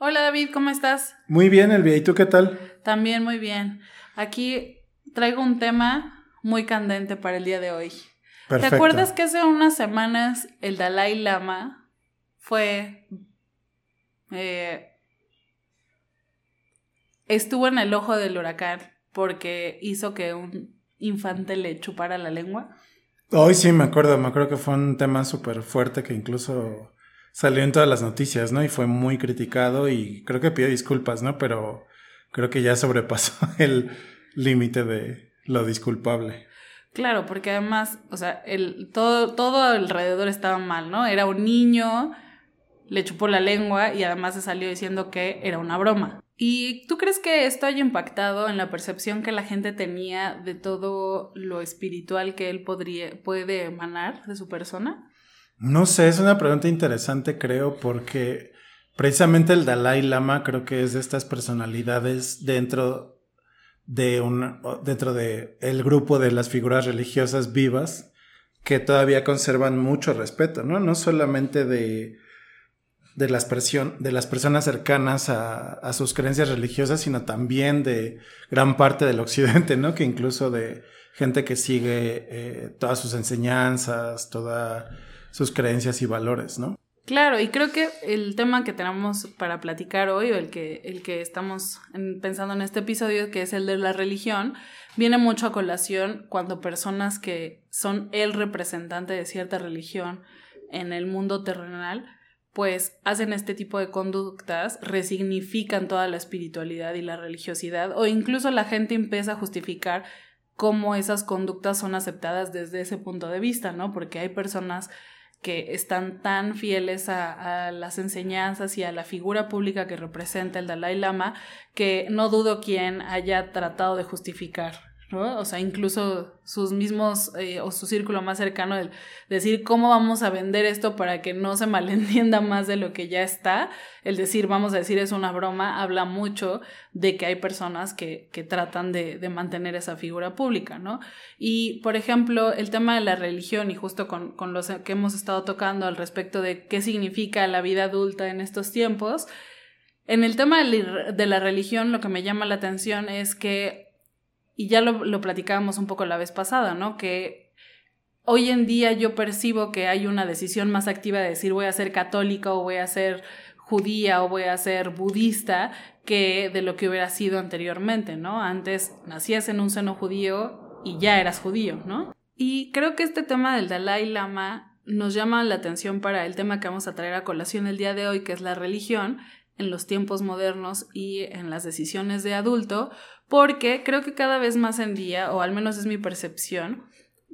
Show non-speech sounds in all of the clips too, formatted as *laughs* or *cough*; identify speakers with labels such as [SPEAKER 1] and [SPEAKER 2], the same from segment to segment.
[SPEAKER 1] Hola David, ¿cómo estás?
[SPEAKER 2] Muy bien, Elvia, ¿y tú qué tal?
[SPEAKER 1] También muy bien. Aquí traigo un tema muy candente para el día de hoy.
[SPEAKER 2] Perfecto.
[SPEAKER 1] ¿Te acuerdas que hace unas semanas el Dalai Lama fue... eh, estuvo en el ojo del huracán porque hizo que un infante le chupara la lengua?
[SPEAKER 2] Hoy sí me acuerdo, me acuerdo que fue un tema súper fuerte que incluso salió en todas las noticias, ¿no? Y fue muy criticado y creo que pidió disculpas, ¿no? Pero creo que ya sobrepasó *laughs* el límite de lo disculpable.
[SPEAKER 1] Claro, porque además, o sea, el, todo, todo alrededor estaba mal, ¿no? Era un niño, le chupó la lengua y además se salió diciendo que era una broma. ¿Y tú crees que esto haya impactado en la percepción que la gente tenía de todo lo espiritual que él podría, puede emanar de su persona?
[SPEAKER 2] No sé, es una pregunta interesante, creo, porque precisamente el Dalai Lama creo que es de estas personalidades dentro de un dentro de el grupo de las figuras religiosas vivas que todavía conservan mucho respeto, ¿no? No solamente de de las, de las personas cercanas a, a, sus creencias religiosas, sino también de gran parte del occidente, ¿no? Que incluso de gente que sigue eh, todas sus enseñanzas, todas sus creencias y valores, ¿no?
[SPEAKER 1] Claro, y creo que el tema que tenemos para platicar hoy, o el que, el que estamos en, pensando en este episodio, que es el de la religión, viene mucho a colación cuando personas que son el representante de cierta religión en el mundo terrenal, pues hacen este tipo de conductas, resignifican toda la espiritualidad y la religiosidad, o incluso la gente empieza a justificar cómo esas conductas son aceptadas desde ese punto de vista, ¿no? Porque hay personas que están tan fieles a, las enseñanzas y a la figura pública que representa el Dalai Lama que no dudo quien haya tratado de justificar O sea, incluso sus mismos eh, o su círculo más cercano, el decir cómo vamos a vender esto para que no se *laughs* malentienda más de lo que ya está, el decir vamos a decir es una broma, habla mucho de que hay personas que, que tratan de, de, mantener esa figura pública, ¿no? Y, por ejemplo, el tema de la religión y justo con, con los que hemos estado tocando al respecto de qué significa la vida adulta en estos tiempos, en el tema de la religión lo que me llama la atención es que y ya lo, lo platicábamos un poco la vez pasada, ¿no? Que hoy en día yo percibo que hay una decisión más activa de decir voy a ser católica o voy a ser judía o voy a ser budista que de lo que hubiera sido anteriormente, ¿no? Antes nacías en un seno judío y ya eras judío, ¿no? Y creo que este tema del Dalai Lama nos llama la atención para el tema que vamos a traer a colación el día de hoy, que es la religión en los tiempos modernos y en las decisiones de adulto, porque creo que cada vez más en día, o al menos es mi percepción,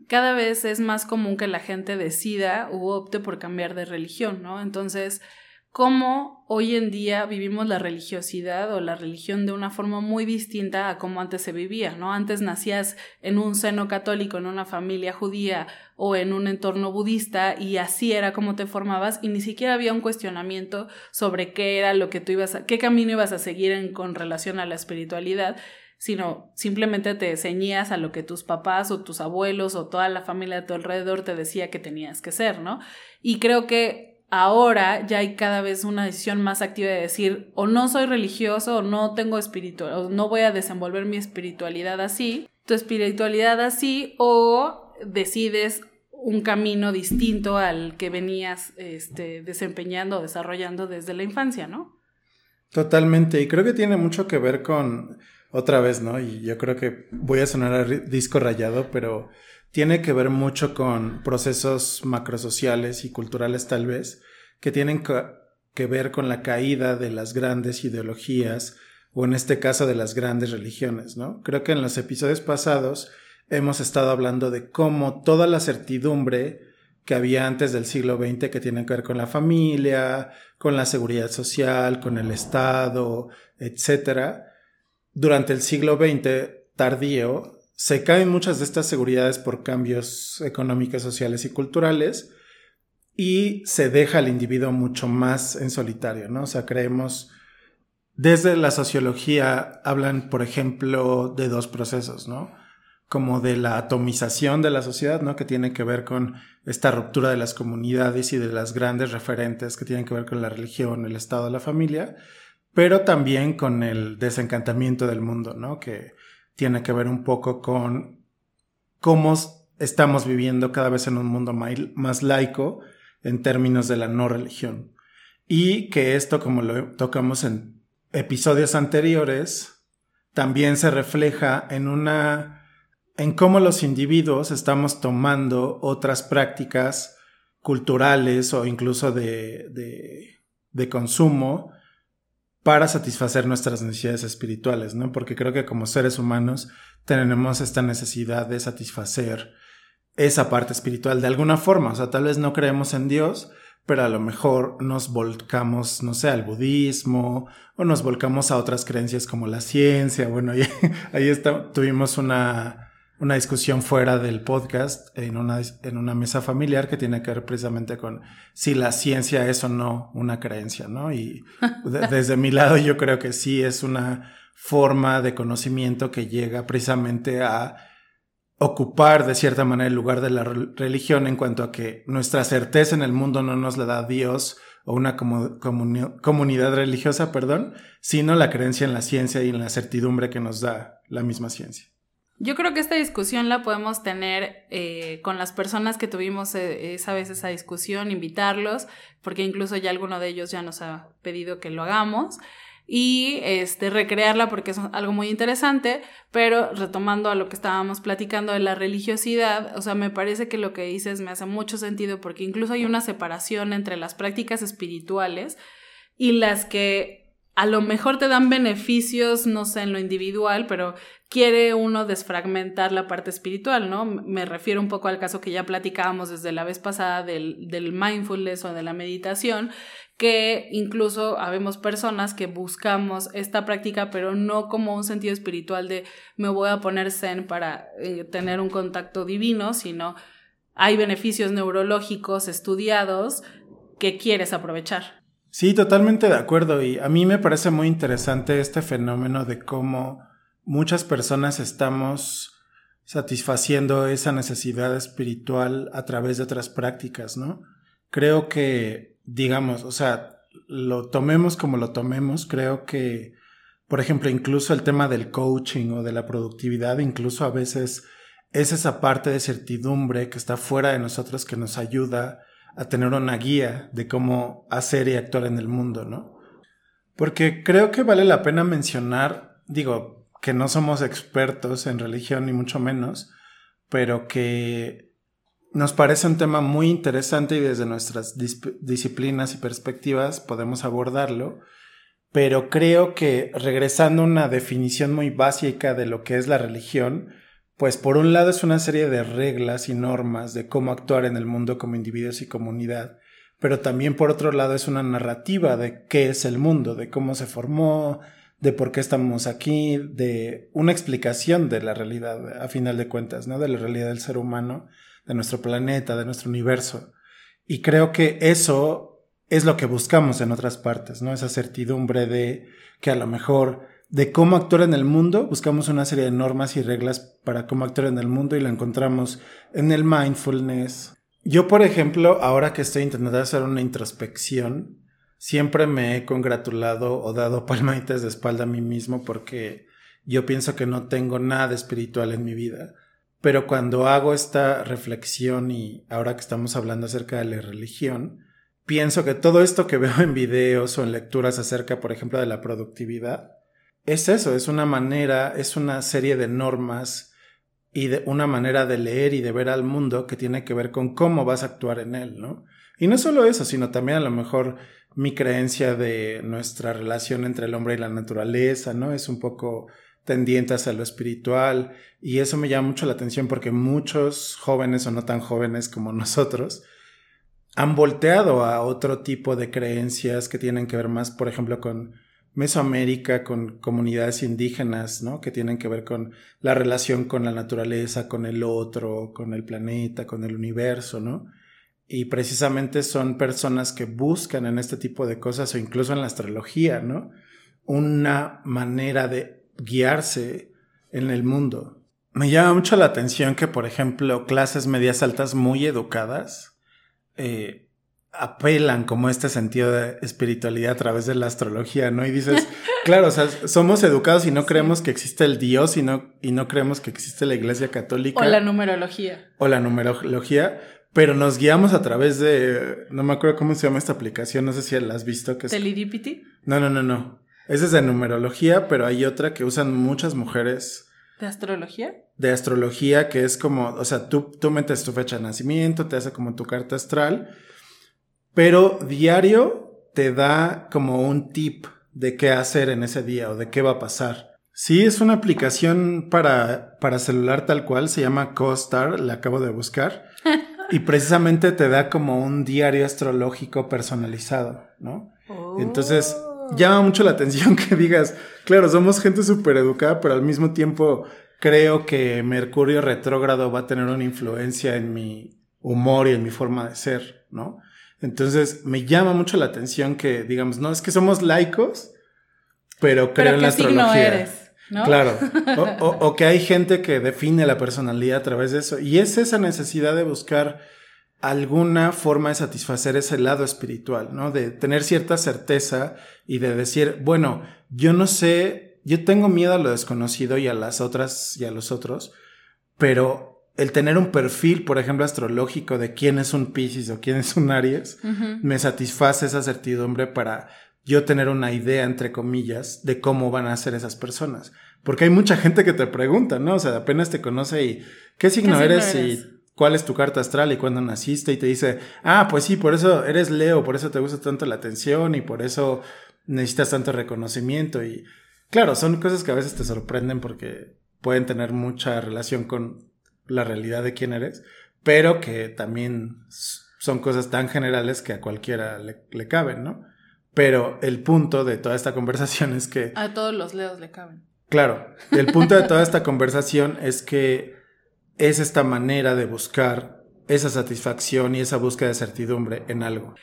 [SPEAKER 1] cada vez es más común que la gente decida u opte por cambiar de religión, ¿no? Entonces, cómo hoy en día vivimos la religiosidad o la religión de una forma muy distinta a cómo antes se vivía, ¿no? Antes nacías en un seno católico, en una familia judía o en un entorno budista y así era como te formabas y ni siquiera había un cuestionamiento sobre qué era lo que tú ibas a, qué camino ibas a seguir en, con relación a la espiritualidad, sino simplemente te ceñías a lo que tus papás o tus abuelos o toda la familia de tu alrededor te decía que tenías que ser, ¿no? Y creo que ahora ya hay cada vez una decisión más activa de decir o no soy religioso o no tengo espiritual o no voy a desenvolver mi espiritualidad así, tu espiritualidad así o decides un camino distinto al que venías este, desempeñando o desarrollando desde la infancia, ¿no?
[SPEAKER 2] Totalmente, y creo que tiene mucho que ver con, otra vez, ¿no? Y yo creo que voy a sonar disco rayado, pero tiene que ver mucho con procesos macrosociales y culturales tal vez, que tienen que ver con la caída de las grandes ideologías o en este caso de las grandes religiones, ¿no? Creo que en los episodios pasados hemos estado hablando de cómo toda la certidumbre que había antes del siglo XX que tiene que ver con la familia, con la seguridad social, con el Estado, etcétera, durante el siglo XX tardío se caen muchas de estas seguridades por cambios económicos, sociales y culturales y se deja al individuo mucho más en solitario, ¿no? O sea, creemos, desde la sociología hablan, por ejemplo, de dos procesos, ¿no? Como de la atomización de la sociedad, ¿no? Que tiene que ver con esta ruptura de las comunidades y de las grandes referentes que tienen que ver con la religión, el Estado, la familia, pero también con el desencantamiento del mundo, ¿no? Que tiene que ver un poco con cómo estamos viviendo cada vez en un mundo más laico en términos de la no religión. Y que esto, como lo tocamos en episodios anteriores, también se refleja en una en cómo los individuos estamos tomando otras prácticas culturales o incluso de, de, de, consumo para satisfacer nuestras necesidades espirituales, ¿no? Porque creo que como seres humanos tenemos esta necesidad de satisfacer esa parte espiritual de alguna forma. O sea, tal vez no creemos en Dios, pero a lo mejor nos volcamos, no sé, al budismo o nos volcamos a otras creencias como la ciencia. Bueno, ahí, *laughs* ahí está, tuvimos una, una discusión fuera del podcast en una, en una mesa familiar que tiene que ver precisamente con si la ciencia es o no una creencia, ¿no? Y *laughs* desde mi lado yo creo que sí es una forma de conocimiento que llega precisamente a ocupar de cierta manera el lugar de la religión en cuanto a que nuestra certeza en el mundo no nos la da Dios o una comunidad religiosa, perdón, sino la creencia en la ciencia y en la certidumbre que nos da la misma ciencia.
[SPEAKER 1] Yo creo que esta discusión la podemos tener eh, con las personas que tuvimos eh, esa vez esa discusión, invitarlos, porque incluso ya alguno de ellos ya nos ha pedido que lo hagamos y este, recrearla porque es algo muy interesante, pero retomando a lo que estábamos platicando de la religiosidad, o sea, me parece que lo que dices me hace mucho sentido porque incluso hay una separación entre las prácticas espirituales y las que a lo mejor te dan beneficios, no sé, en lo individual, pero quiere uno desfragmentar la parte espiritual, ¿no? Me refiero un poco al caso que ya platicábamos desde la vez pasada del, del mindfulness o de la meditación, que incluso habemos personas que buscamos esta práctica, pero no como un sentido espiritual de me voy a poner zen para eh, tener un contacto divino, sino hay beneficios neurológicos estudiados que quieres aprovechar.
[SPEAKER 2] Sí, totalmente de acuerdo. Y a mí me parece muy interesante este fenómeno de cómo muchas personas estamos satisfaciendo esa necesidad espiritual a través de otras prácticas, ¿no? Creo que digamos, o sea, lo tomemos como lo tomemos, creo que, por ejemplo, incluso el tema del coaching o de la productividad, incluso a veces es esa parte de certidumbre que está fuera de nosotros que nos ayuda a tener una guía de cómo hacer y actuar en el mundo, ¿no? Porque creo que vale la pena mencionar, digo, que no somos expertos en religión ni mucho menos, pero que nos parece un tema muy interesante y desde nuestras disciplinas y perspectivas podemos abordarlo, pero creo que regresando a una definición muy básica de lo que es la religión, pues por un lado es una serie de reglas y normas de cómo actuar en el mundo como individuos y comunidad, pero también por otro lado es una narrativa de qué es el mundo, de cómo se formó, de por qué estamos aquí, de una explicación de la realidad, a final de cuentas, ¿no? De la realidad del ser humano de nuestro planeta, de nuestro universo. Y creo que eso es lo que buscamos en otras partes, ¿no? Esa certidumbre de que a lo mejor de cómo actuar en el mundo, buscamos una serie de normas y reglas para cómo actuar en el mundo y la encontramos en el mindfulness. Yo, por ejemplo, ahora que estoy intentando hacer una introspección, siempre me he congratulado o dado *laughs* palmaditas de espalda a mí mismo porque yo pienso que no tengo nada espiritual en mi vida. Pero cuando hago esta reflexión y ahora que estamos hablando acerca de la religión, pienso que todo esto que veo en videos o en lecturas acerca, por ejemplo, de la productividad, es eso, es una manera, es una serie de normas y de una manera de leer y de ver al mundo que tiene que ver con cómo vas a actuar en él, ¿no? Y no solo eso, sino también a lo mejor mi creencia de nuestra relación entre el hombre y la naturaleza, ¿no? Es un poco tendientes a lo espiritual y eso me llama mucho la atención porque muchos jóvenes o no tan jóvenes como *laughs* nosotros han volteado a otro tipo de creencias que tienen que ver más, por ejemplo, con Mesoamérica, con comunidades indígenas, ¿no? Que tienen que ver con la relación con la naturaleza, con el otro, con el planeta, con el universo, ¿no? Y precisamente son personas que buscan en este tipo de cosas o incluso en la astrología, ¿no? Una manera de guiarse en el mundo. Me llama mucho la atención que, por ejemplo, clases medias altas muy educadas, eh, apelan como este sentido de espiritualidad a través de la astrología, ¿no? Y dices, *laughs* claro, o sea, somos educados y no creemos que existe el Dios y no, y no creemos que existe la Iglesia Católica.
[SPEAKER 1] O la numerología.
[SPEAKER 2] O la numerología, pero nos guiamos a través de, no me acuerdo cómo se llama esta aplicación, no sé si la has visto. Que es...
[SPEAKER 1] ¿Telidipity?
[SPEAKER 2] No, no, no, no. Esa es de numerología, pero hay otra que usan muchas mujeres.
[SPEAKER 1] ¿De astrología?
[SPEAKER 2] De astrología, que es como, o sea, tú, tú metes tu fecha de nacimiento, te hace como tu carta astral pero diario te da como un tip de qué hacer en ese día o de qué va a pasar. Sí, es una aplicación para, para celular tal cual, se llama CoStar, la acabo de buscar. *laughs* y precisamente te da como un diario astrológico personalizado, ¿no? Entonces, oh. llama mucho la atención que digas, claro, somos gente súper educada, pero al mismo tiempo creo que Mercurio retrógrado va a tener una influencia en mi humor y en mi forma de ser, ¿no? Entonces me llama mucho la atención que, digamos, no es que somos laicos, pero creo en la astrología. Eres, ¿no? Claro. *laughs* O, que hay gente que define la personalidad a través de eso. Y es esa necesidad de buscar alguna forma de satisfacer ese lado espiritual, ¿no? De tener cierta certeza y de decir, bueno, yo no sé, yo tengo miedo a lo desconocido y a las otras y a los otros, pero el tener un perfil, por ejemplo, astrológico de quién es un Pisces o quién es un Aries, me satisface esa certidumbre para yo tener una idea, entre comillas, de cómo van a ser esas personas. Porque hay mucha gente que te pregunta, ¿no? O sea, apenas te conoce y ¿qué signo, eres? y cuál es tu carta astral y cuándo naciste y te dice, ah, pues sí, por eso eres Leo, por eso te gusta tanto la atención y por eso necesitas tanto reconocimiento y claro, son cosas que a veces te sorprenden porque pueden tener mucha relación con la realidad de quién eres, pero que también son cosas tan generales que a cualquiera le, caben, ¿no? Pero el punto de toda esta conversación es que...
[SPEAKER 1] A todos los leos le caben.
[SPEAKER 2] Claro, el punto de toda *laughs* esta conversación es que es esta manera de buscar esa satisfacción y esa búsqueda de certidumbre en algo.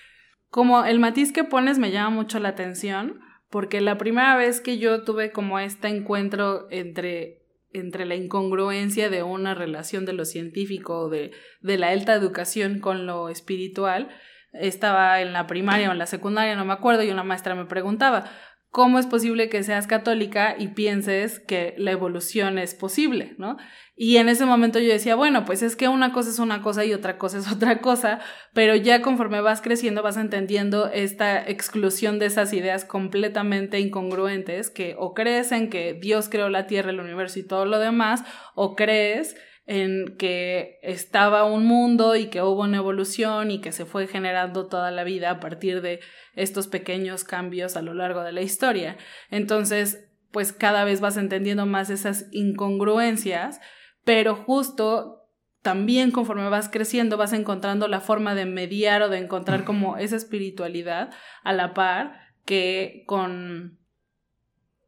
[SPEAKER 1] Como el matiz que pones me llama mucho la atención, porque la primera vez que yo tuve como este encuentro entre entre la incongruencia de una relación de lo científico de, de la alta educación con lo espiritual. Estaba en la primaria o en la secundaria, no me acuerdo, y una maestra me preguntaba, ¿cómo es posible que seas católica y pienses que la evolución es posible, ¿no? Y en ese momento yo decía, bueno, pues es que una cosa es una cosa y otra cosa es *laughs* otra cosa, pero ya conforme vas creciendo vas entendiendo esta exclusión de esas ideas completamente incongruentes que o crees en que Dios creó la tierra, el universo y todo lo demás, o crees en que estaba un mundo y que hubo una evolución y que se fue generando toda la vida a partir de estos pequeños cambios a lo largo de la historia. Entonces, pues cada vez vas entendiendo más esas incongruencias, pero justo también conforme vas creciendo vas encontrando la forma de mediar o de encontrar como esa espiritualidad a la par que con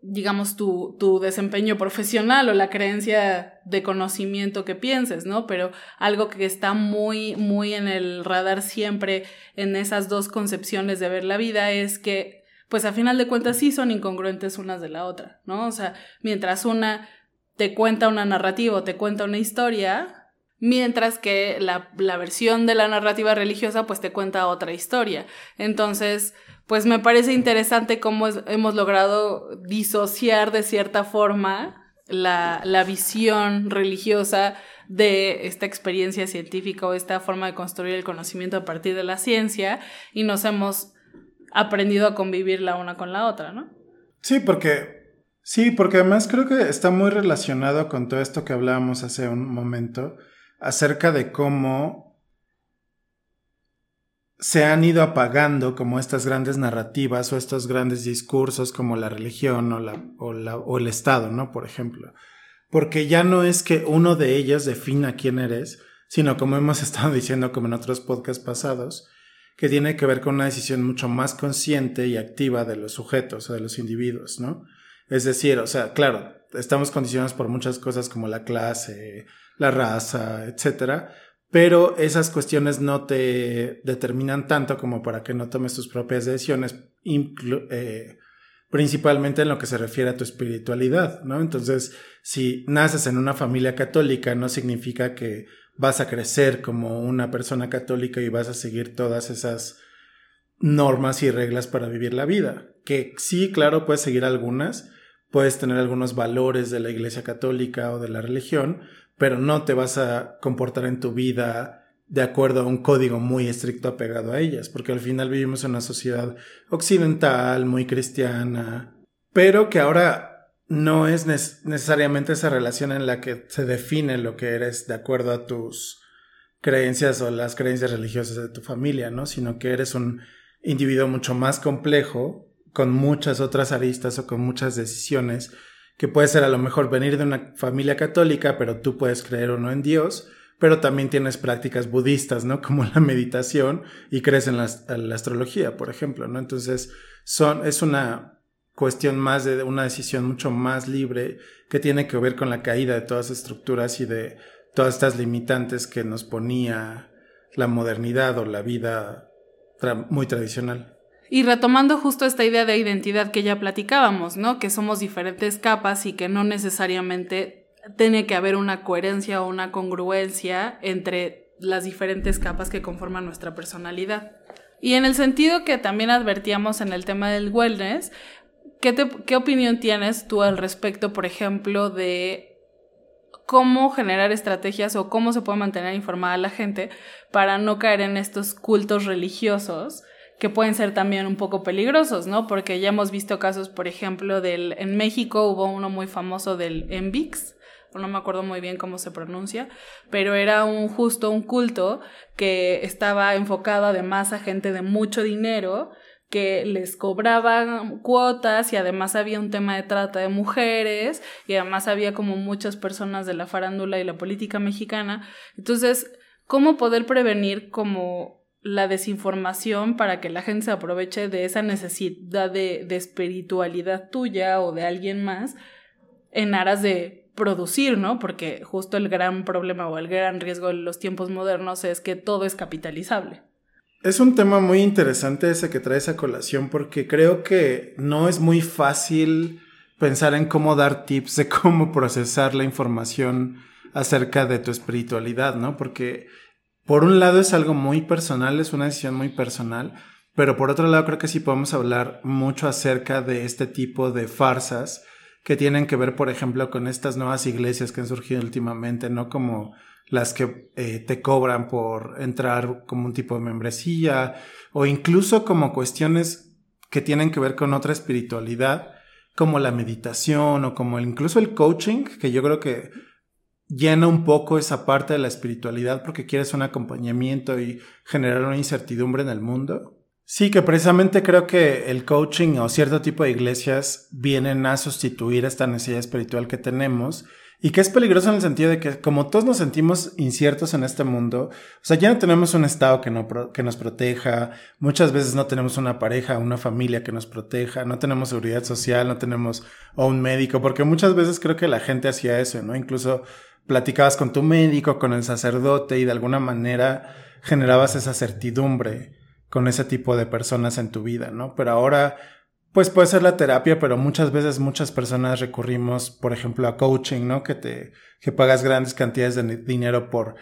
[SPEAKER 1] digamos, tu, tu, desempeño profesional o la creencia de conocimiento que pienses, ¿no? Pero algo que está muy, muy en el radar siempre en esas dos concepciones de ver la vida es que, pues a final de cuentas sí son incongruentes unas de la otra, ¿no? O sea, mientras una te cuenta una narrativa o te cuenta una historia, mientras que la, la versión de la narrativa religiosa pues te cuenta otra historia. Entonces, pues me parece interesante cómo hemos logrado disociar de cierta forma la, la, visión religiosa de esta experiencia científica o esta forma de construir el conocimiento a partir de la ciencia y nos hemos aprendido a convivir la una con la otra, ¿no?
[SPEAKER 2] Sí, porque sí, porque además creo que está muy relacionado con todo esto que hablábamos hace un momento acerca de cómo se han ido apagando como estas grandes narrativas o estos grandes discursos como la religión o, la, o, el Estado, ¿no? Por ejemplo. Porque ya no es que uno de ellos defina quién eres, sino como hemos *laughs* estado diciendo como en otros podcasts pasados, que tiene que ver con una decisión mucho más consciente y activa de los sujetos o de los individuos, ¿no? Es decir, o sea, claro, estamos condicionados por muchas cosas como la clase, la raza, etcétera, pero esas cuestiones no te determinan tanto como para que no tomes tus propias decisiones, eh, principalmente en lo que se refiere a tu espiritualidad, ¿no? Entonces, si naces en una familia católica, no significa que vas a crecer como una persona católica y vas a seguir todas esas normas y reglas para vivir la vida. Que sí, claro, puedes seguir algunas, puedes tener algunos valores de la Iglesia Católica o de la religión, pero no te vas a comportar en tu vida de acuerdo a un código muy estricto apegado a ellas, porque al final vivimos en una sociedad occidental, muy cristiana, pero que ahora no es necesariamente esa relación en la que se define lo que eres de acuerdo a tus creencias o las creencias religiosas de tu familia, ¿no? Sino que eres un individuo mucho más complejo, con muchas otras aristas o con muchas decisiones, que puede ser a lo mejor venir de una familia católica, pero tú puedes creer o no en Dios, pero también tienes prácticas budistas, ¿no? *laughs* Como la meditación y crees en la, astrología, por ejemplo, ¿no? Entonces, son, es una cuestión más de una decisión mucho más libre que tiene que ver con la caída de todas las estructuras y de todas estas limitantes que nos ponía la modernidad o la vida muy tradicional.
[SPEAKER 1] Y retomando justo esta idea de identidad que ya platicábamos, ¿no? Que somos diferentes capas y que no necesariamente tiene que haber una coherencia o una congruencia entre las diferentes capas que conforman nuestra personalidad. Y en el sentido que también advertíamos en el tema del wellness, ¿qué, qué opinión tienes tú al respecto, por ejemplo, de cómo generar estrategias o cómo se puede mantener informada la gente para no caer en estos cultos religiosos que pueden ser también un poco peligrosos, ¿no? Porque ya hemos visto casos, por ejemplo, del en México hubo uno muy famoso del Envix, no me acuerdo muy bien cómo se pronuncia, pero era un justo un culto que estaba enfocado además a gente de mucho dinero que les cobraban cuotas y además había un tema de trata de mujeres y además había como muchas personas de la farándula y la política mexicana. Entonces, ¿cómo poder prevenir como la desinformación para que la gente se aproveche de esa necesidad de, de espiritualidad tuya o de alguien más en aras de producir, ¿no? Porque justo el gran problema o el gran riesgo de los tiempos modernos es que todo es capitalizable.
[SPEAKER 2] Es un tema muy interesante ese que trae esa colación porque creo que no es muy fácil pensar en cómo dar tips de cómo procesar la información acerca de tu espiritualidad, ¿no? Porque por un lado es algo muy personal, es una decisión muy personal, pero por otro lado creo que sí podemos hablar mucho acerca de este tipo de farsas que tienen que ver, por ejemplo, con estas nuevas iglesias que han surgido últimamente, ¿no? Como las que eh, te cobran por entrar como un tipo de membresía o incluso como cuestiones que tienen que ver con otra espiritualidad, como la meditación o como incluso el coaching, que yo creo que llena un poco esa parte de la espiritualidad porque quieres un acompañamiento y generar una incertidumbre en el mundo. Sí, que precisamente creo que el coaching o cierto tipo de iglesias vienen a sustituir esta necesidad espiritual que tenemos y que es peligroso en el sentido de que como todos nos sentimos inciertos en este mundo, o sea, ya no tenemos un Estado que, que nos proteja, muchas veces no tenemos una pareja, una familia que nos proteja, no tenemos seguridad social, no tenemos un médico, porque muchas veces creo que la gente hacía eso, ¿no? Incluso platicabas con tu médico, con el sacerdote y de alguna manera generabas esa certidumbre con ese tipo de personas en tu vida, ¿no? Pero ahora pues puede ser la terapia, pero muchas veces muchas personas recurrimos, por ejemplo, a coaching, ¿no? Que te, que pagas grandes cantidades de dinero por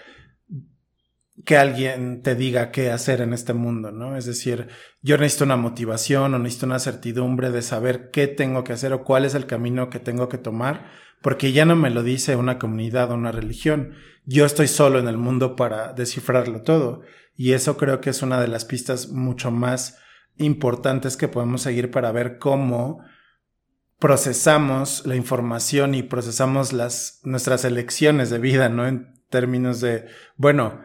[SPEAKER 2] que alguien te diga qué hacer en este mundo, ¿no? Es decir, yo necesito una motivación o necesito una certidumbre de saber qué tengo que hacer o cuál es el camino que tengo que tomar, porque ya no me lo dice una comunidad o una religión. Yo estoy solo en el mundo para descifrarlo todo. Y eso creo que es una de las pistas mucho más importantes que podemos seguir para ver cómo procesamos la información y procesamos las, nuestras elecciones de vida, ¿no? En términos de, bueno,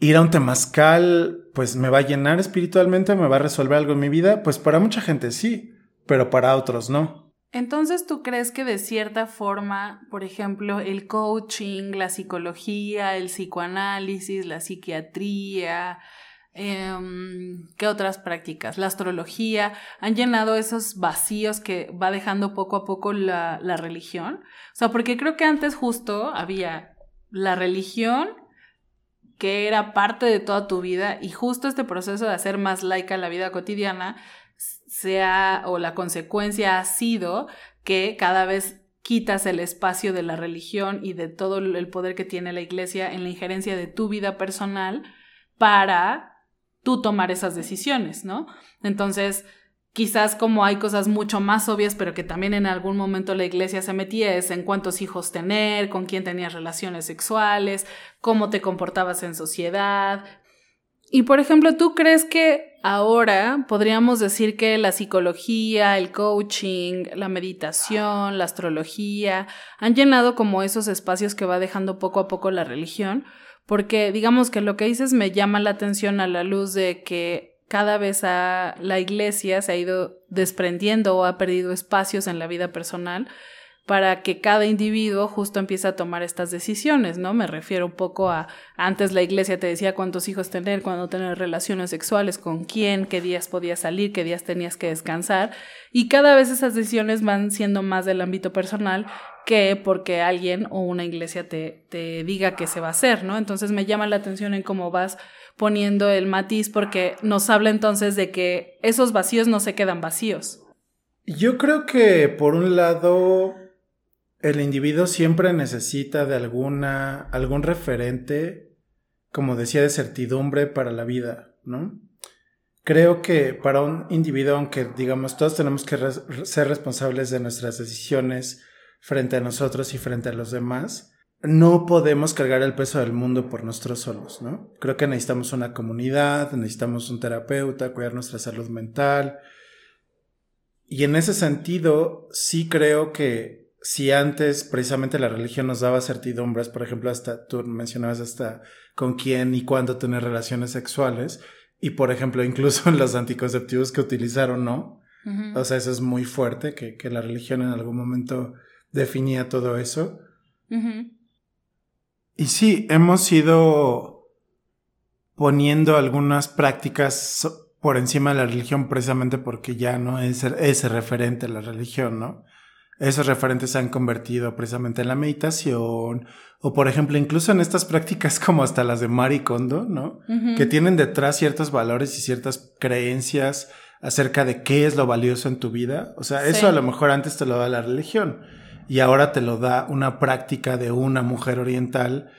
[SPEAKER 2] ir a un temazcal, pues me va a llenar espiritualmente, me va a resolver algo en mi vida, pues para mucha gente sí, pero para otros no.
[SPEAKER 1] Entonces, ¿tú crees que de cierta forma, por ejemplo, el coaching, la psicología, el psicoanálisis, la psiquiatría, Em, ¿Qué otras prácticas? La astrología han llenado esos vacíos que va dejando poco a poco la, la religión. O sea, porque creo que antes justo había la religión que era parte de toda tu vida y justo este proceso de hacer más laica la vida cotidiana sea o la consecuencia ha sido que cada vez quitas el espacio de la religión y de todo el poder que tiene la iglesia en la injerencia de tu vida personal para tú tomar esas decisiones, ¿no? Entonces, quizás como hay cosas mucho más obvias, pero que también en algún momento la iglesia se metía, es en cuántos hijos tener, con quién tenías relaciones sexuales, cómo te comportabas en sociedad. Y por ejemplo, ¿tú crees que ahora podríamos decir que la psicología, el coaching, la meditación, la astrología han llenado como esos espacios que va dejando poco a poco la religión? Porque digamos que lo que dices me llama la atención a la luz de que cada vez la iglesia se ha ido desprendiendo o ha perdido espacios en la vida personal para que cada individuo justo empiece a tomar estas decisiones, ¿no? Me refiero un poco a antes la iglesia te decía cuántos hijos tener, cuándo tener relaciones sexuales, con quién, qué días podías salir, qué días tenías que descansar, y cada vez esas decisiones van siendo más del ámbito personal que porque alguien o una iglesia te, te diga qué se va a hacer, ¿no? Entonces me llama la atención en cómo vas poniendo el matiz porque nos habla entonces de que esos vacíos no se quedan vacíos.
[SPEAKER 2] Yo creo que por un lado el individuo siempre necesita de alguna algún referente como decía de certidumbre para la vida, ¿no? Creo que para un individuo, aunque digamos todos tenemos que ser responsables de nuestras decisiones frente a nosotros y frente a los demás, no podemos cargar el peso del mundo por nosotros solos, ¿no? Creo que necesitamos una comunidad, necesitamos un terapeuta, cuidar nuestra salud mental. Y en ese sentido, sí creo que si antes precisamente la religión nos daba certidumbres, por ejemplo, hasta tú mencionabas hasta con quién y cuándo tener relaciones sexuales, y por ejemplo, *laughs* incluso en los anticonceptivos que utilizaron, ¿no? O sea, eso es muy fuerte, que, que, la religión en algún momento definía todo eso. Y sí, hemos ido poniendo algunas prácticas por encima de la religión precisamente porque ya no es ese referente a la religión, ¿no? Esos referentes se han convertido precisamente en la meditación o por ejemplo incluso en estas prácticas *laughs* como hasta las de Marie Kondo, ¿no? Que tienen detrás ciertos valores y ciertas creencias acerca de qué es lo valioso en tu vida. O sea, eso a lo mejor antes te lo da la religión y ahora te lo da una práctica de una mujer oriental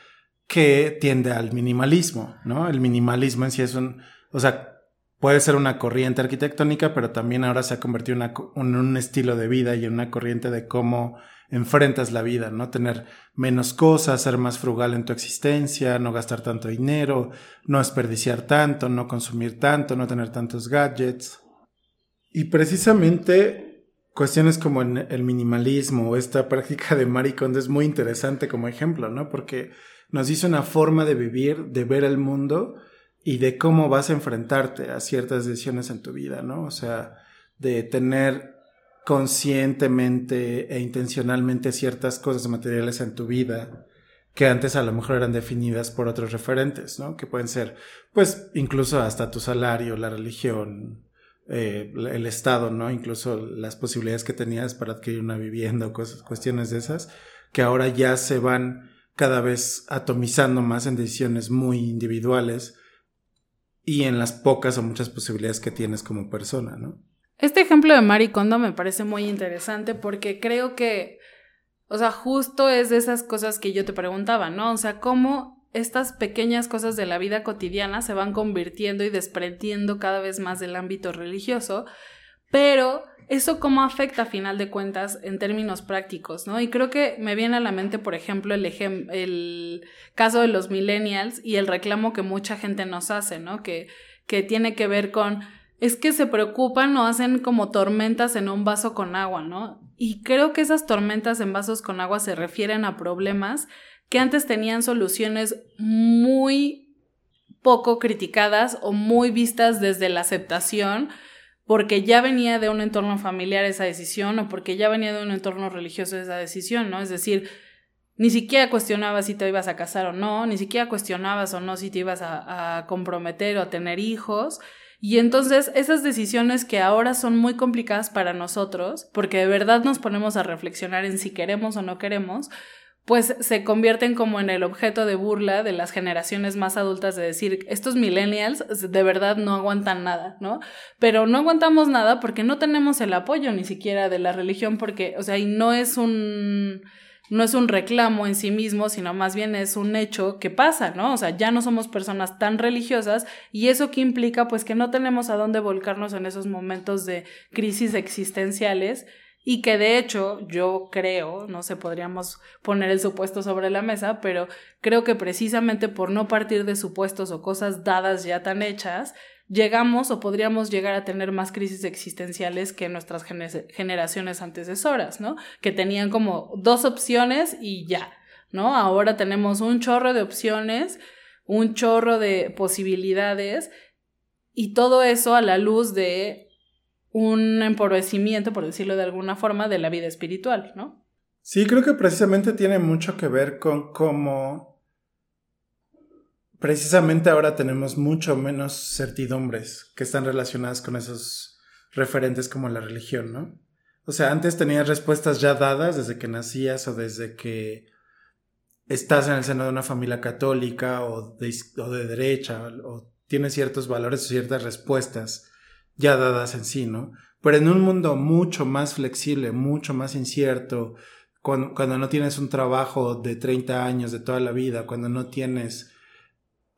[SPEAKER 2] que tiende al minimalismo, ¿no? El minimalismo en sí es un, o sea, puede ser una corriente arquitectónica, pero también ahora se ha convertido en, un estilo de vida y en una corriente de cómo enfrentas la vida, ¿no? Tener menos cosas, ser más frugal en tu existencia, no gastar tanto dinero, no desperdiciar tanto, no consumir tanto, no tener tantos gadgets. Y precisamente cuestiones como el minimalismo o esta *laughs* práctica de Marie es muy interesante como ejemplo, ¿no? Porque nos dice una forma de vivir, de ver el mundo y de cómo vas a enfrentarte a ciertas decisiones en tu vida, ¿no? O sea, de tener conscientemente e intencionalmente ciertas cosas materiales en tu vida que antes a lo mejor eran definidas por otros referentes, ¿no? Que pueden ser, pues, incluso hasta tu salario, la religión, eh, el Estado, ¿no? Incluso las posibilidades que tenías para adquirir una vivienda o cuestiones de esas, que ahora ya se van cada vez atomizando más en decisiones muy individuales y en las pocas o muchas posibilidades que tienes como persona, ¿no?
[SPEAKER 1] Este ejemplo de Marie Kondo me parece muy interesante porque creo que, o sea, justo es de esas cosas que yo te preguntaba, ¿no? O sea, cómo estas pequeñas cosas de la vida cotidiana se van convirtiendo y desprendiendo cada vez más del ámbito religioso, pero eso cómo afecta a final de cuentas en términos prácticos, ¿no? Y creo que me viene a la mente, por ejemplo, el, caso de los millennials y el reclamo que mucha gente nos hace, ¿no? Que, que tiene que ver con, es que se preocupan o hacen como tormentas en un vaso con agua, ¿no? Y creo que esas tormentas en vasos con agua se refieren a problemas que antes tenían soluciones muy poco criticadas o muy vistas desde la aceptación, porque ya venía de un entorno familiar esa decisión o porque ya venía de un entorno religioso esa decisión, ¿no? Es decir, ni siquiera cuestionabas si te ibas a casar o no, ni siquiera cuestionabas o no si te ibas a, a comprometer o a tener hijos. Y entonces esas decisiones que ahora son muy complicadas para nosotros, porque de verdad nos ponemos a reflexionar en si queremos o no queremos, pues se convierten como en el objeto de burla de las generaciones más adultas de decir, estos millennials de verdad no aguantan nada, ¿no? Pero no aguantamos nada porque no tenemos el apoyo ni siquiera de la religión, porque, o sea, y no es un no es un reclamo en sí mismo, sino más bien es un hecho que pasa, ¿no? O sea, ya no somos personas tan religiosas y eso que implica pues que no tenemos a dónde volcarnos en esos momentos de crisis existenciales y que de hecho yo creo, no sé, podríamos poner el supuesto sobre la mesa, pero creo que precisamente por no partir de supuestos o cosas dadas ya tan hechas, llegamos o podríamos llegar a tener más crisis existenciales que nuestras generaciones antecesoras, ¿no? Que tenían como dos opciones y ya, ¿no? Ahora tenemos un chorro de opciones, un chorro de posibilidades y todo eso a la luz de un empobrecimiento, por decirlo de alguna forma, de la vida espiritual, ¿no?
[SPEAKER 2] Sí, creo que precisamente tiene mucho que ver con cómo precisamente ahora tenemos mucho menos certidumbres que están relacionadas con esos referentes como la religión, ¿no? O sea, antes tenías respuestas ya dadas desde que nacías o desde que estás en el seno de una familia católica o de, o de derecha o tienes ciertos valores o ciertas respuestas ya dadas en sí, ¿no? Pero en un mundo mucho más flexible, mucho más incierto, cuando, cuando no tienes un trabajo de 30 años de toda la vida, cuando no tienes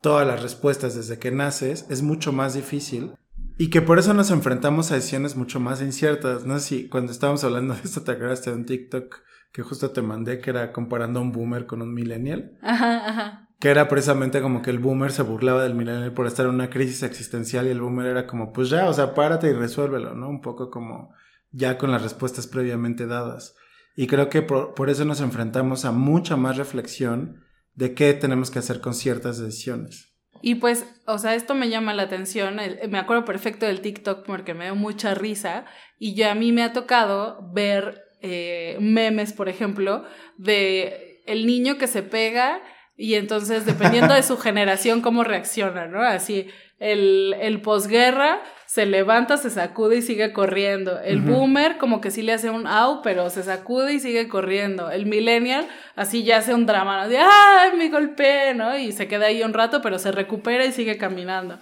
[SPEAKER 2] todas las respuestas desde que naces, es mucho más difícil. Y que por eso nos enfrentamos a decisiones mucho más inciertas. No sé si cuando estábamos hablando de esto te acordaste de un TikTok que justo te mandé que era comparando a un boomer con un millennial. Ajá, ajá. Que era precisamente como que el boomer se burlaba del millennial por estar en una crisis existencial y el boomer era como, pues ya, o sea, párate y resuélvelo, ¿no? Un poco como ya con las respuestas previamente dadas. Y creo que por, por eso nos enfrentamos a mucha más reflexión de qué tenemos que hacer con ciertas decisiones.
[SPEAKER 1] Y pues, o sea, esto me llama la atención. me acuerdo perfecto del TikTok porque me dio mucha risa. Y ya a mí me ha tocado ver eh, memes, por ejemplo, de el niño que se pega y entonces, dependiendo de su *laughs* generación, cómo reacciona, ¿no? Así, el, el posguerra se levanta, se sacude y sigue corriendo. El boomer como que sí le hace un au, pero se sacude y sigue corriendo. El millennial así ya hace un drama, ¿no? De, ¡ay, me golpeé! ¿no? Y se queda ahí un rato, pero se recupera y sigue caminando.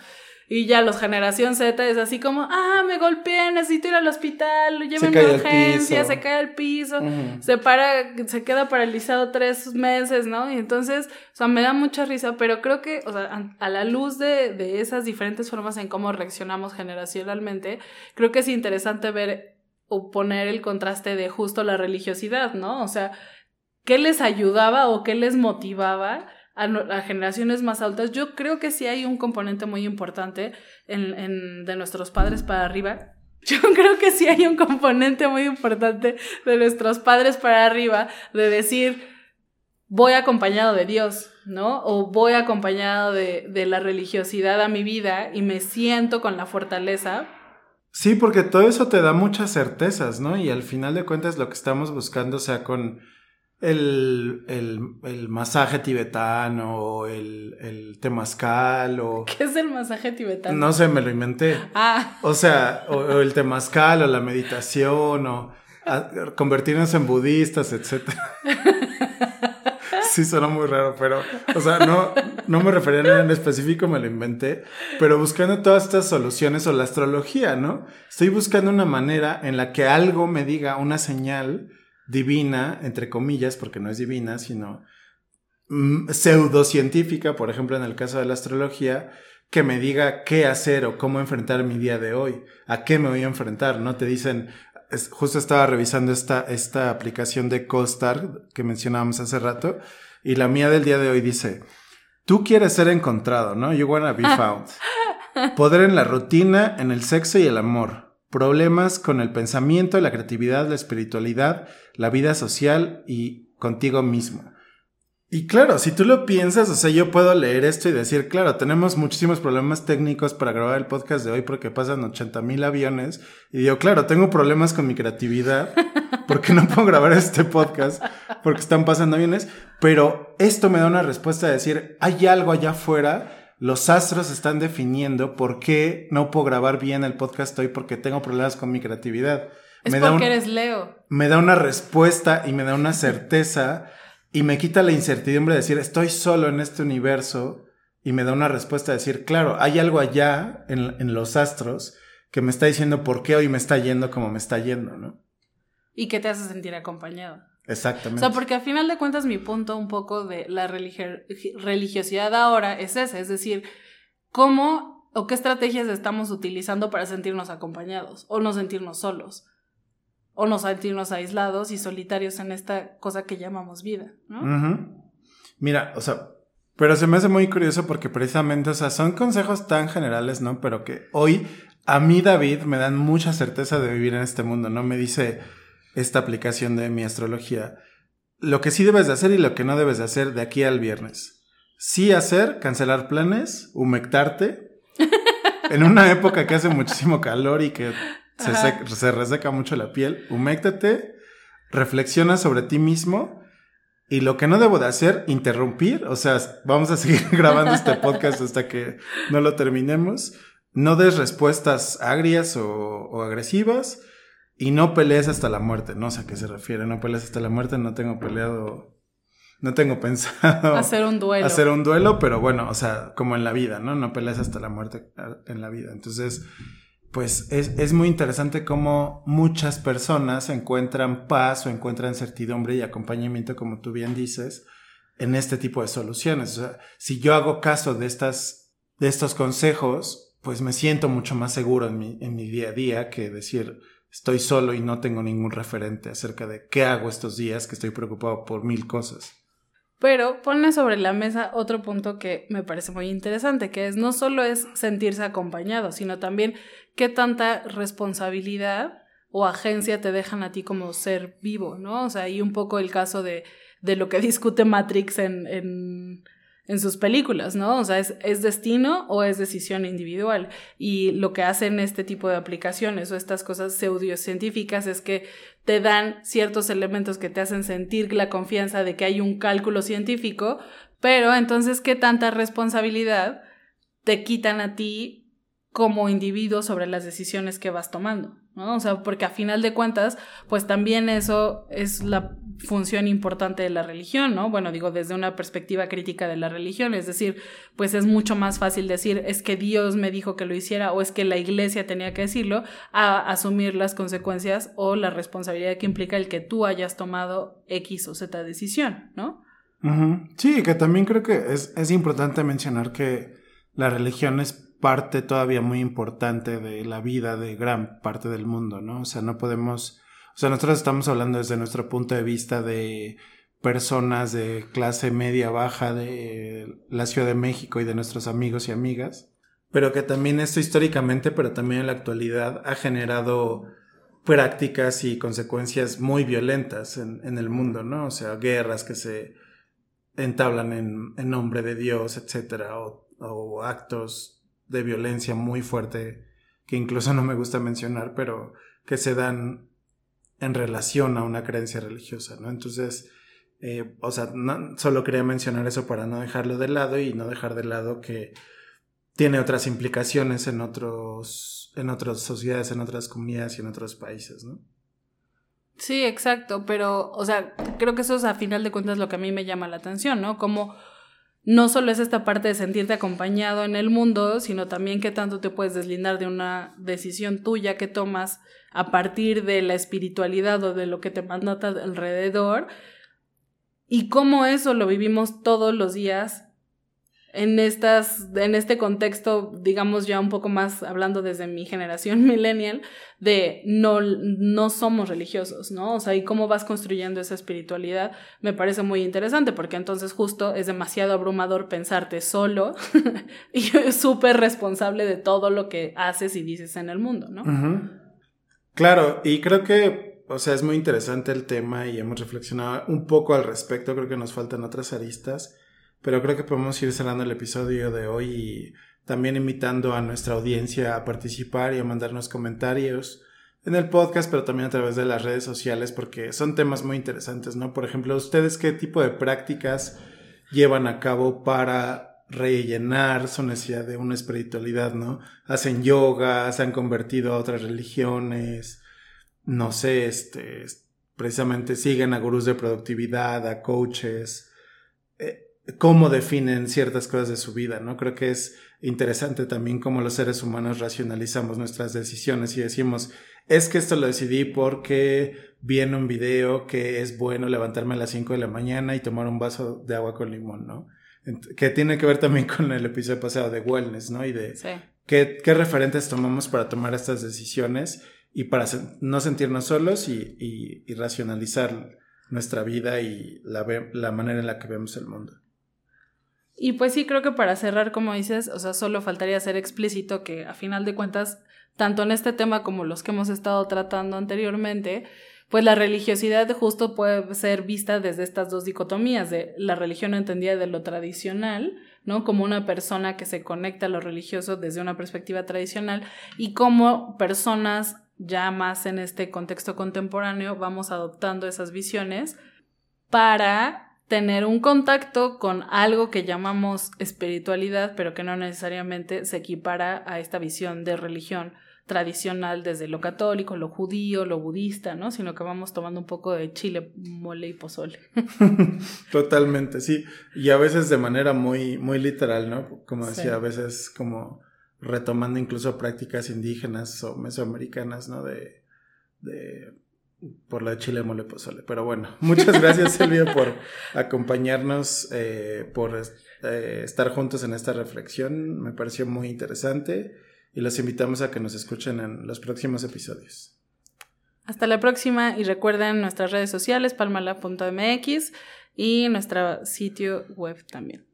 [SPEAKER 1] Y ya los generación Z es así como, ah, me golpeé, necesito ir al hospital, llévenme a urgencia, se cae al piso, se para, se queda paralizado tres meses, ¿no? Y entonces, o sea, me da mucha risa, pero creo que, o sea, a, la luz de, de esas diferentes formas en cómo reaccionamos generacionalmente, creo que es interesante ver o poner el contraste de justo la religiosidad, ¿no? O sea, ¿qué les ayudaba o qué les motivaba? A, generaciones más altas, yo creo que sí hay un componente muy importante en, de nuestros padres para arriba. *laughs* Yo creo que sí hay un componente muy importante de nuestros padres para arriba de decir, voy acompañado de Dios, ¿no? O voy acompañado de, de la religiosidad a mi vida y me siento con la fortaleza
[SPEAKER 2] Sí, porque todo eso te da muchas certezas, ¿no? Y al final de cuentas lo que estamos buscando, o sea, con el, el, el, masaje tibetano o el, el temazcal o... *laughs*
[SPEAKER 1] ¿Qué es el masaje tibetano?
[SPEAKER 2] No sé, me lo inventé. Ah. O sea, o, el temazcal o la meditación o convertirnos en budistas, etc. *laughs* sí, suena muy raro, pero, o sea, no, no me refería a nada en específico, me lo inventé, pero buscando todas estas soluciones o la astrología, ¿no? Estoy buscando una manera en la que algo me diga una señal divina, entre comillas, porque no es divina, sino mm, pseudocientífica, por ejemplo, en el caso de la astrología, que me diga qué hacer o cómo enfrentar mi día de hoy, a qué me voy a enfrentar, ¿no? Te dicen, justo estaba revisando esta, esta aplicación de CoStar que mencionábamos hace rato, y la mía del día de hoy dice, tú quieres ser encontrado, ¿no? You wanna be found. Poder en la rutina, en el sexo y el amor problemas con el pensamiento, la creatividad, la espiritualidad, la vida social y contigo mismo. Y claro, si tú lo piensas, o sea, yo puedo leer esto y decir, claro, tenemos muchísimos problemas técnicos para grabar el podcast de hoy porque pasan 80 mil aviones. Y digo, claro, tengo problemas con mi creatividad porque no puedo grabar este podcast porque están pasando aviones. Pero esto me da una respuesta de decir, hay algo allá afuera los astros están definiendo por qué no puedo grabar bien el podcast hoy porque tengo problemas con mi creatividad.
[SPEAKER 1] Es porque eres Leo.
[SPEAKER 2] Me da una respuesta y me da una certeza y me quita la incertidumbre de decir estoy solo en este universo y me da una respuesta de decir, claro, hay algo allá en, en los astros que me está diciendo por qué hoy me está yendo como me está yendo, ¿no?
[SPEAKER 1] Y que te hace sentir acompañado.
[SPEAKER 2] Exactamente.
[SPEAKER 1] O sea, porque al final de cuentas mi punto un poco de la religiosidad ahora es ese, es decir, cómo o qué estrategias estamos utilizando para sentirnos acompañados o no sentirnos solos o no sentirnos aislados y solitarios en esta cosa que llamamos vida, ¿no?
[SPEAKER 2] Mira, o sea, pero se me hace muy curioso porque precisamente, o sea, son consejos tan generales, ¿no? Pero que hoy a mí, David, me dan mucha certeza de vivir en este mundo, ¿no? Me dice esta aplicación de mi astrología. Lo que sí debes de hacer y lo que no debes de hacer de aquí al viernes. Sí hacer, cancelar planes, humectarte. *laughs* en una época que hace muchísimo calor y que se, reseca mucho la piel, humectate, reflexiona sobre ti mismo. Y lo que no debo de hacer, interrumpir. O sea, vamos a seguir *laughs* grabando este podcast hasta que no lo terminemos. No des respuestas agrias o, o agresivas y no pelees hasta la muerte, no sé a qué se refiere, no pelees hasta la muerte, no tengo peleado, no tengo *laughs* pensado
[SPEAKER 1] hacer un duelo.
[SPEAKER 2] Hacer un duelo, pero bueno, o sea, como en la vida, ¿no? No pelees hasta la muerte en la vida. Entonces, pues es, es muy interesante cómo muchas personas encuentran paz o encuentran certidumbre y acompañamiento, como tú bien dices, en este tipo de soluciones. O sea, si yo hago caso de estas, de estos consejos, pues me siento mucho más seguro en mi, en mi día a día que decir, estoy solo y no tengo ningún referente acerca de qué hago estos días que estoy preocupado por mil cosas.
[SPEAKER 1] Pero pone sobre la mesa otro punto que me parece muy interesante, que es no solo es sentirse acompañado, sino también qué tanta responsabilidad o agencia te dejan a ti como ser vivo, ¿no? O sea, y un poco el caso de, de lo que *laughs* discute Matrix en, en en sus películas, ¿no? O sea, es, es, destino o es decisión individual. Y lo que hacen este tipo de aplicaciones o estas cosas pseudocientíficas es que te dan ciertos elementos que te hacen sentir la confianza de que hay un cálculo científico, pero entonces, ¿qué tanta responsabilidad te quitan a ti como individuo sobre las decisiones que vas tomando? ¿No? O sea, porque a final de cuentas, pues también eso es la función importante de la religión, ¿no? Bueno, digo, desde una perspectiva crítica de la religión, es decir, pues es mucho más fácil decir es que Dios me dijo que lo hiciera o es que la iglesia tenía que decirlo, a asumir las consecuencias o la responsabilidad que implica el que tú hayas tomado X o Z decisión, ¿no?
[SPEAKER 2] Sí, que también creo que es, es importante mencionar que la religión es parte todavía muy importante de la vida de gran parte del mundo, ¿no? O sea, no podemos, o sea, nosotros estamos hablando desde nuestro punto de vista de personas de clase media baja de la Ciudad de México y de nuestros amigos y amigas, pero que también esto históricamente, pero también en la actualidad ha generado prácticas y consecuencias muy violentas en, en el mundo, ¿no? O sea, guerras que se entablan en, en nombre de Dios, etcétera, o, o actos de violencia muy fuerte que incluso no me gusta mencionar, pero que se dan en relación a una creencia religiosa, ¿no? Entonces, eh, o sea, solo quería mencionar eso para no dejarlo de lado y no dejar de lado que tiene otras implicaciones en otros, en otras sociedades, en otras comunidades y en otros países, ¿no?
[SPEAKER 1] Sí, exacto, pero, o sea, creo que eso es a final de cuentas lo que a mí me llama la atención, ¿no? Como no solo es esta parte de sentirte acompañado en el mundo, sino también qué tanto te puedes deslindar de una decisión tuya que tomas a partir de la espiritualidad o de lo que te manda alrededor. Y cómo eso lo vivimos todos los días en, estas, en este contexto, digamos ya un poco más hablando desde mi generación *laughs* millennial, de no, no somos religiosos, ¿no? O sea, y cómo vas construyendo esa espiritualidad, me parece muy interesante, porque entonces justo es demasiado abrumador pensarte solo *laughs* y súper responsable de todo lo que haces y dices en el mundo, ¿no?
[SPEAKER 2] Claro, y creo que, o sea, es muy interesante el tema y hemos reflexionado un poco al respecto, creo que nos faltan otras aristas. Pero creo que podemos ir cerrando el episodio de hoy y también invitando a nuestra audiencia a participar y a mandarnos comentarios en el podcast, pero también a través de las redes sociales, porque son temas muy interesantes, ¿no? Por ejemplo, ¿ustedes qué tipo de prácticas llevan a cabo para rellenar su necesidad de una espiritualidad, ¿no? Hacen yoga, se han convertido a otras religiones, no sé, este, precisamente siguen a gurús de productividad, a coaches. Eh, cómo definen ciertas cosas de su vida, ¿no? Creo que es interesante también cómo los seres humanos racionalizamos nuestras decisiones y decimos, es que esto lo decidí porque vi en un video que es bueno levantarme a las 5 de la mañana y tomar un vaso de agua con limón, ¿no? Que tiene que ver también con el episodio pasado de wellness, ¿no? Y de qué, qué, referentes tomamos para tomar estas decisiones y para no sentirnos solos y, y, racionalizar nuestra vida y la, la manera en la que vemos el mundo.
[SPEAKER 1] Y pues sí, creo que para cerrar, como dices, o sea, solo faltaría ser explícito que a final de cuentas, tanto en este tema como los que hemos estado tratando anteriormente, pues la religiosidad justo puede ser vista desde estas dos dicotomías, de la religión entendida de lo tradicional, ¿no? Como una persona que se conecta a lo religioso desde una perspectiva tradicional y como personas ya más en este contexto contemporáneo vamos adoptando esas visiones para tener un contacto con algo que llamamos espiritualidad, pero que no necesariamente se equipara a esta visión de religión tradicional desde lo católico, lo judío, lo budista, ¿no? Sino que vamos tomando un poco de chile, mole y pozole. *laughs*
[SPEAKER 2] Totalmente, sí. Y a veces de manera muy, muy literal, ¿no? Como decía, a veces como retomando incluso prácticas indígenas o mesoamericanas, ¿no? De, de por la chile mole pozole. Pero bueno, *laughs* muchas gracias Silvia por acompañarnos, eh, por eh, estar juntos en esta reflexión. Me pareció muy interesante y los invitamos a que nos escuchen en los próximos episodios.
[SPEAKER 1] Hasta la próxima y recuerden nuestras redes sociales palmala.mx y nuestro sitio web también.